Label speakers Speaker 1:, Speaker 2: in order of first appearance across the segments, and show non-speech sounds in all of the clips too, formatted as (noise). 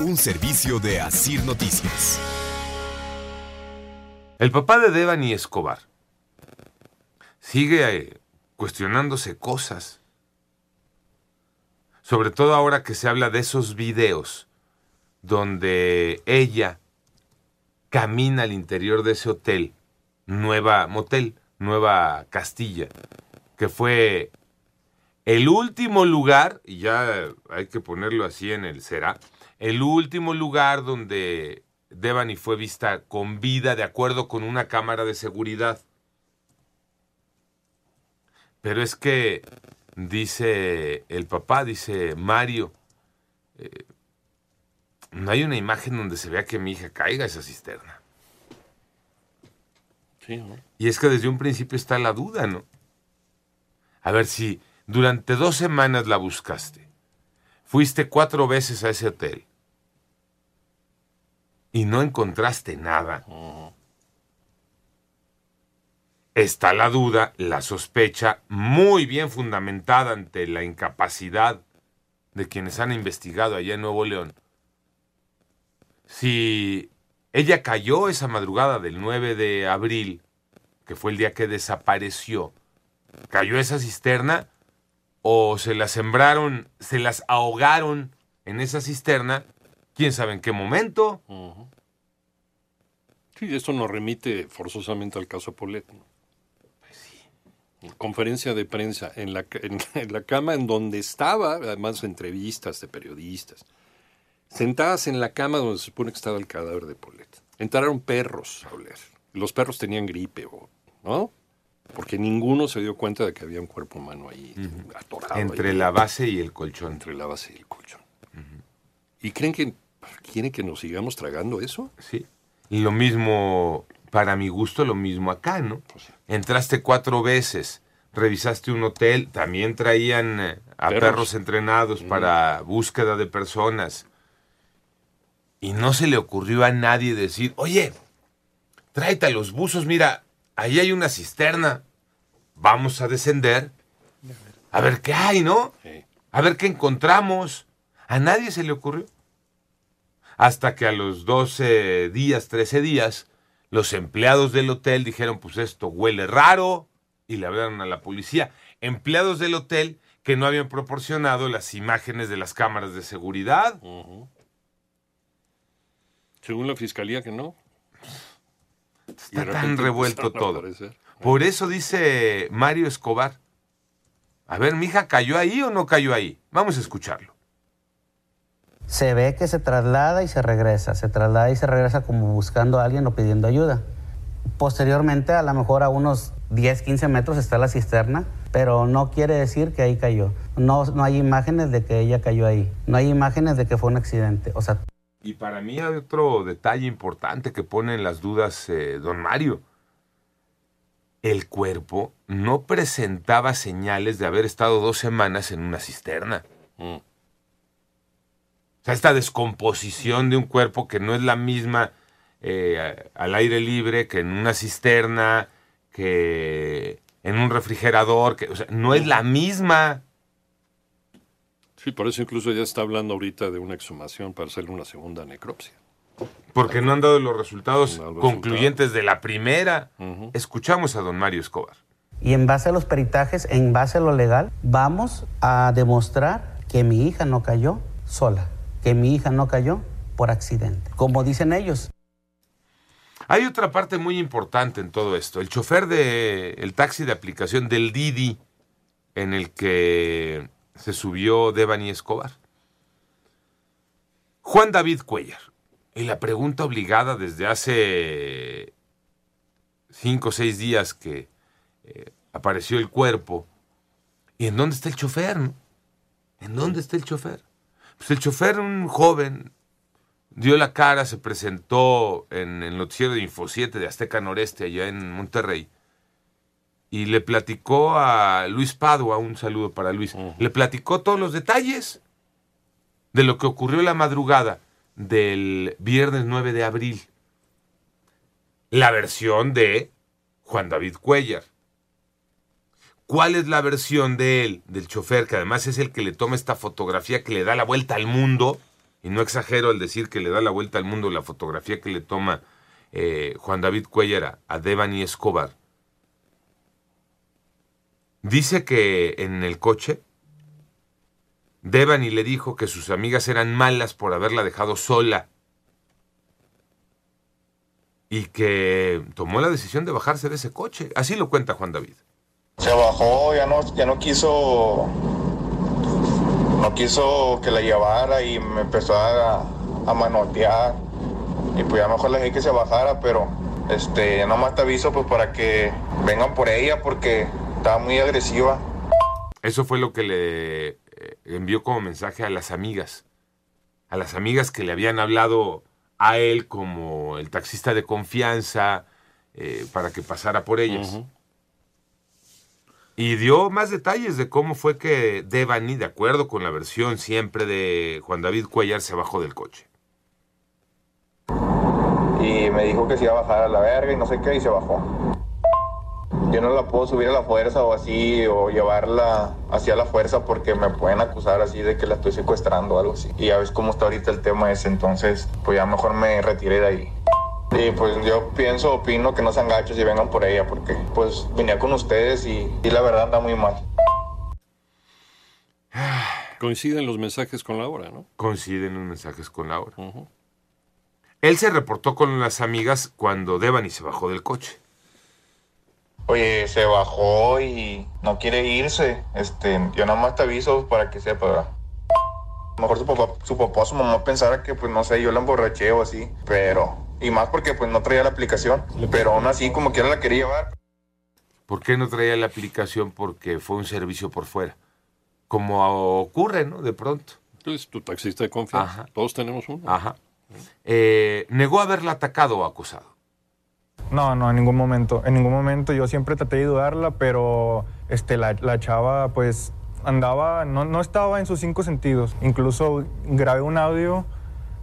Speaker 1: Un servicio de Asir Noticias.
Speaker 2: El papá de Devani Escobar sigue eh, cuestionándose cosas. Sobre todo ahora que se habla de esos videos donde ella camina al interior de ese hotel, Nueva Motel, Nueva Castilla, que fue el último lugar, y ya hay que ponerlo así en el será, el último lugar donde Devani fue vista con vida de acuerdo con una cámara de seguridad. Pero es que dice el papá, dice Mario, eh, no hay una imagen donde se vea que mi hija caiga a esa cisterna.
Speaker 3: Sí, ¿no?
Speaker 2: Y es que desde un principio está la duda, ¿no? A ver si durante dos semanas la buscaste, fuiste cuatro veces a ese hotel y no encontraste nada. Está la duda, la sospecha, muy bien fundamentada ante la incapacidad de quienes han investigado allá en Nuevo León. Si ella cayó esa madrugada del 9 de abril, que fue el día que desapareció, cayó esa cisterna o se la sembraron, se las ahogaron en esa cisterna, quién sabe en qué momento.
Speaker 3: Sí, esto nos remite forzosamente al caso Polet. ¿no? Conferencia de prensa en la, ca- en, (laughs) en la cama en donde estaba, además entrevistas de periodistas, sentadas en la cama donde se supone que estaba el cadáver de Polet. Entraron perros a oler. Los perros tenían gripe, ¿no? Porque ninguno se dio cuenta de que había un cuerpo humano ahí, atorado.
Speaker 2: Entre
Speaker 3: ahí,
Speaker 2: la base y el colchón.
Speaker 3: entre la base y el colchón. ¿Y creen que quieren que nos sigamos tragando eso?
Speaker 2: Sí. Y lo mismo, para mi gusto, lo mismo acá, ¿no?
Speaker 3: Pues sí.
Speaker 2: Entraste cuatro veces, revisaste un hotel, también traían eh, a
Speaker 3: Perros.
Speaker 2: perros, entrenados para búsqueda de personas. Y no se le ocurrió a nadie decir, oye, tráete a los buzos, mira, ahí hay una cisterna, vamos a descender, a ver qué hay, ¿no?
Speaker 3: Sí.
Speaker 2: A ver qué encontramos. A nadie se le ocurrió. Hasta que a los 12 días, 13 días, los empleados del hotel dijeron, pues esto huele raro, y le hablaron a la policía. Empleados del hotel que no habían proporcionado las imágenes de las cámaras de seguridad.
Speaker 3: Según la fiscalía que no.
Speaker 2: Está tan revuelto todo. Por eso dice Mario Escobar. A ver, mi hija, ¿cayó ahí o no cayó ahí? Vamos a escucharlo.
Speaker 4: Se ve que se traslada y se regresa, se traslada y se regresa como buscando a alguien o pidiendo ayuda. Posteriormente, a lo mejor a unos 10, 15 metros está la cisterna, pero no quiere decir que ahí cayó. No, no hay imágenes de que ella cayó ahí, no hay imágenes de que fue un accidente. O sea,
Speaker 2: Y para mí hay otro detalle importante que pone en las dudas eh, don Mario. El cuerpo no presentaba señales de haber estado dos semanas en una cisterna.
Speaker 3: Mm.
Speaker 2: O sea, esta descomposición de un cuerpo que no es la misma eh, al aire libre que en una cisterna, que en un refrigerador, que, o sea, no es la misma.
Speaker 3: Sí, por eso incluso ya está hablando ahorita de una exhumación para hacerle una segunda necropsia.
Speaker 2: Porque no han dado los resultados
Speaker 3: No, los
Speaker 2: concluyentes de la primera. Escuchamos a don Mario Escobar.
Speaker 4: y en base a los peritajes, en base a lo legal, vamos a demostrar que mi hija no cayó sola, que mi hija no cayó por accidente, como dicen ellos.
Speaker 2: Hay otra parte muy importante en todo esto. El chofer del el taxi de aplicación del Didi en el que se subió Devani Escobar. Juan David Cuellar. Y la pregunta obligada desde hace cinco o seis días que eh, apareció el cuerpo. ¿Y en dónde está el chofer? ¿En dónde está el chofer? Pues el chofer, un joven, dio la cara, se presentó en el noticiero de Info 7 de Azteca Noreste, allá en Monterrey, y le platicó a Luis Padua, un saludo para Luis, le platicó todos los detalles de lo que ocurrió la madrugada del viernes 9 de abril. La versión de Juan David Cuellar. ¿Cuál es la versión de él, del chofer, que además es el que le toma esta fotografía que le da la vuelta al mundo? Y no exagero al decir que le da la vuelta al mundo la fotografía que le toma eh, Juan David Cuellar a, Devani Escobar. Dice que en el coche, Devani le dijo que sus amigas eran malas por haberla dejado sola y que tomó la decisión de bajarse de ese coche. Así lo cuenta Juan David.
Speaker 5: Se bajó, ya no, ya no quiso, no quiso que la llevara y me empezó a, a manotear. Y pues ya mejor le dije que se bajara, pero este, nomás te aviso pues para que vengan por ella porque estaba muy agresiva.
Speaker 2: Eso fue lo que le eh, envió como mensaje a las amigas. A las amigas que le habían hablado a él como el taxista de confianza eh, para que pasara por ellas. Y dio más detalles de cómo fue que Devani, de acuerdo con la versión siempre de Juan David Cuellar, se bajó del coche.
Speaker 5: Y me dijo que se iba a bajar a la verga y no sé qué y se bajó. Yo no la puedo subir a la fuerza o así, o llevarla hacia la fuerza porque me pueden acusar así de que la estoy secuestrando o algo así. Y ya ves cómo está ahorita el tema ese, entonces pues ya mejor me retiré de ahí. Y pues yo pienso, opino que no sean gachos y vengan por ella porque pues venía con ustedes y, y la verdad anda muy mal.
Speaker 3: Coinciden los mensajes con la hora, ¿no?
Speaker 2: Coinciden los mensajes con Laura. Él se reportó con las amigas cuando Devani se bajó del coche.
Speaker 5: Oye, se bajó y no quiere irse. Este, yo nada más te aviso para que sepa, ¿verdad? A lo mejor su papá, su papá o su mamá pensara que, pues, no sé, yo la emborraché o así, pero... Y más porque, pues, no traía la aplicación. Pero aún así, como quiera la quería llevar.
Speaker 2: ¿Por qué no traía la aplicación? Porque fue un servicio por fuera. Como ocurre, ¿no? De pronto.
Speaker 3: Entonces, tu taxista de confianza.
Speaker 2: Ajá.
Speaker 3: Todos tenemos uno.
Speaker 2: Ajá. Eh, negó haberla atacado o acosado.
Speaker 6: No, no, en ningún momento. En ningún momento yo siempre traté de ayudarla, pero este, la, la chava pues andaba, no, no estaba en sus cinco sentidos. Incluso grabé un audio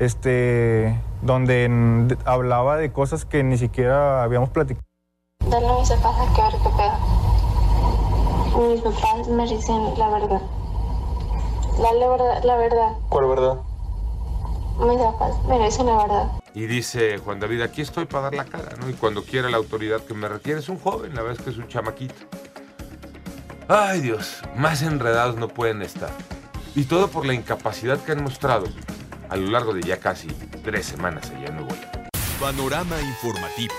Speaker 6: este, donde de- hablaba de cosas que ni siquiera habíamos platicado.
Speaker 7: Dale a mis papás a que ver qué pedo. Mis papás me dicen la verdad. Dale verdad, la verdad.
Speaker 5: ¿Cuál verdad?
Speaker 7: Mis papás me dicen la verdad.
Speaker 2: Y dice Juan David, aquí estoy para dar la cara, ¿no? Y cuando quiera la autoridad que me requiere, es un joven, la verdad es que es un chamaquito. Ay Dios, más enredados no pueden estar. Y todo por la incapacidad que han mostrado a lo largo de ya casi tres semanas allá en Nuevo León.
Speaker 1: Panorama informativo.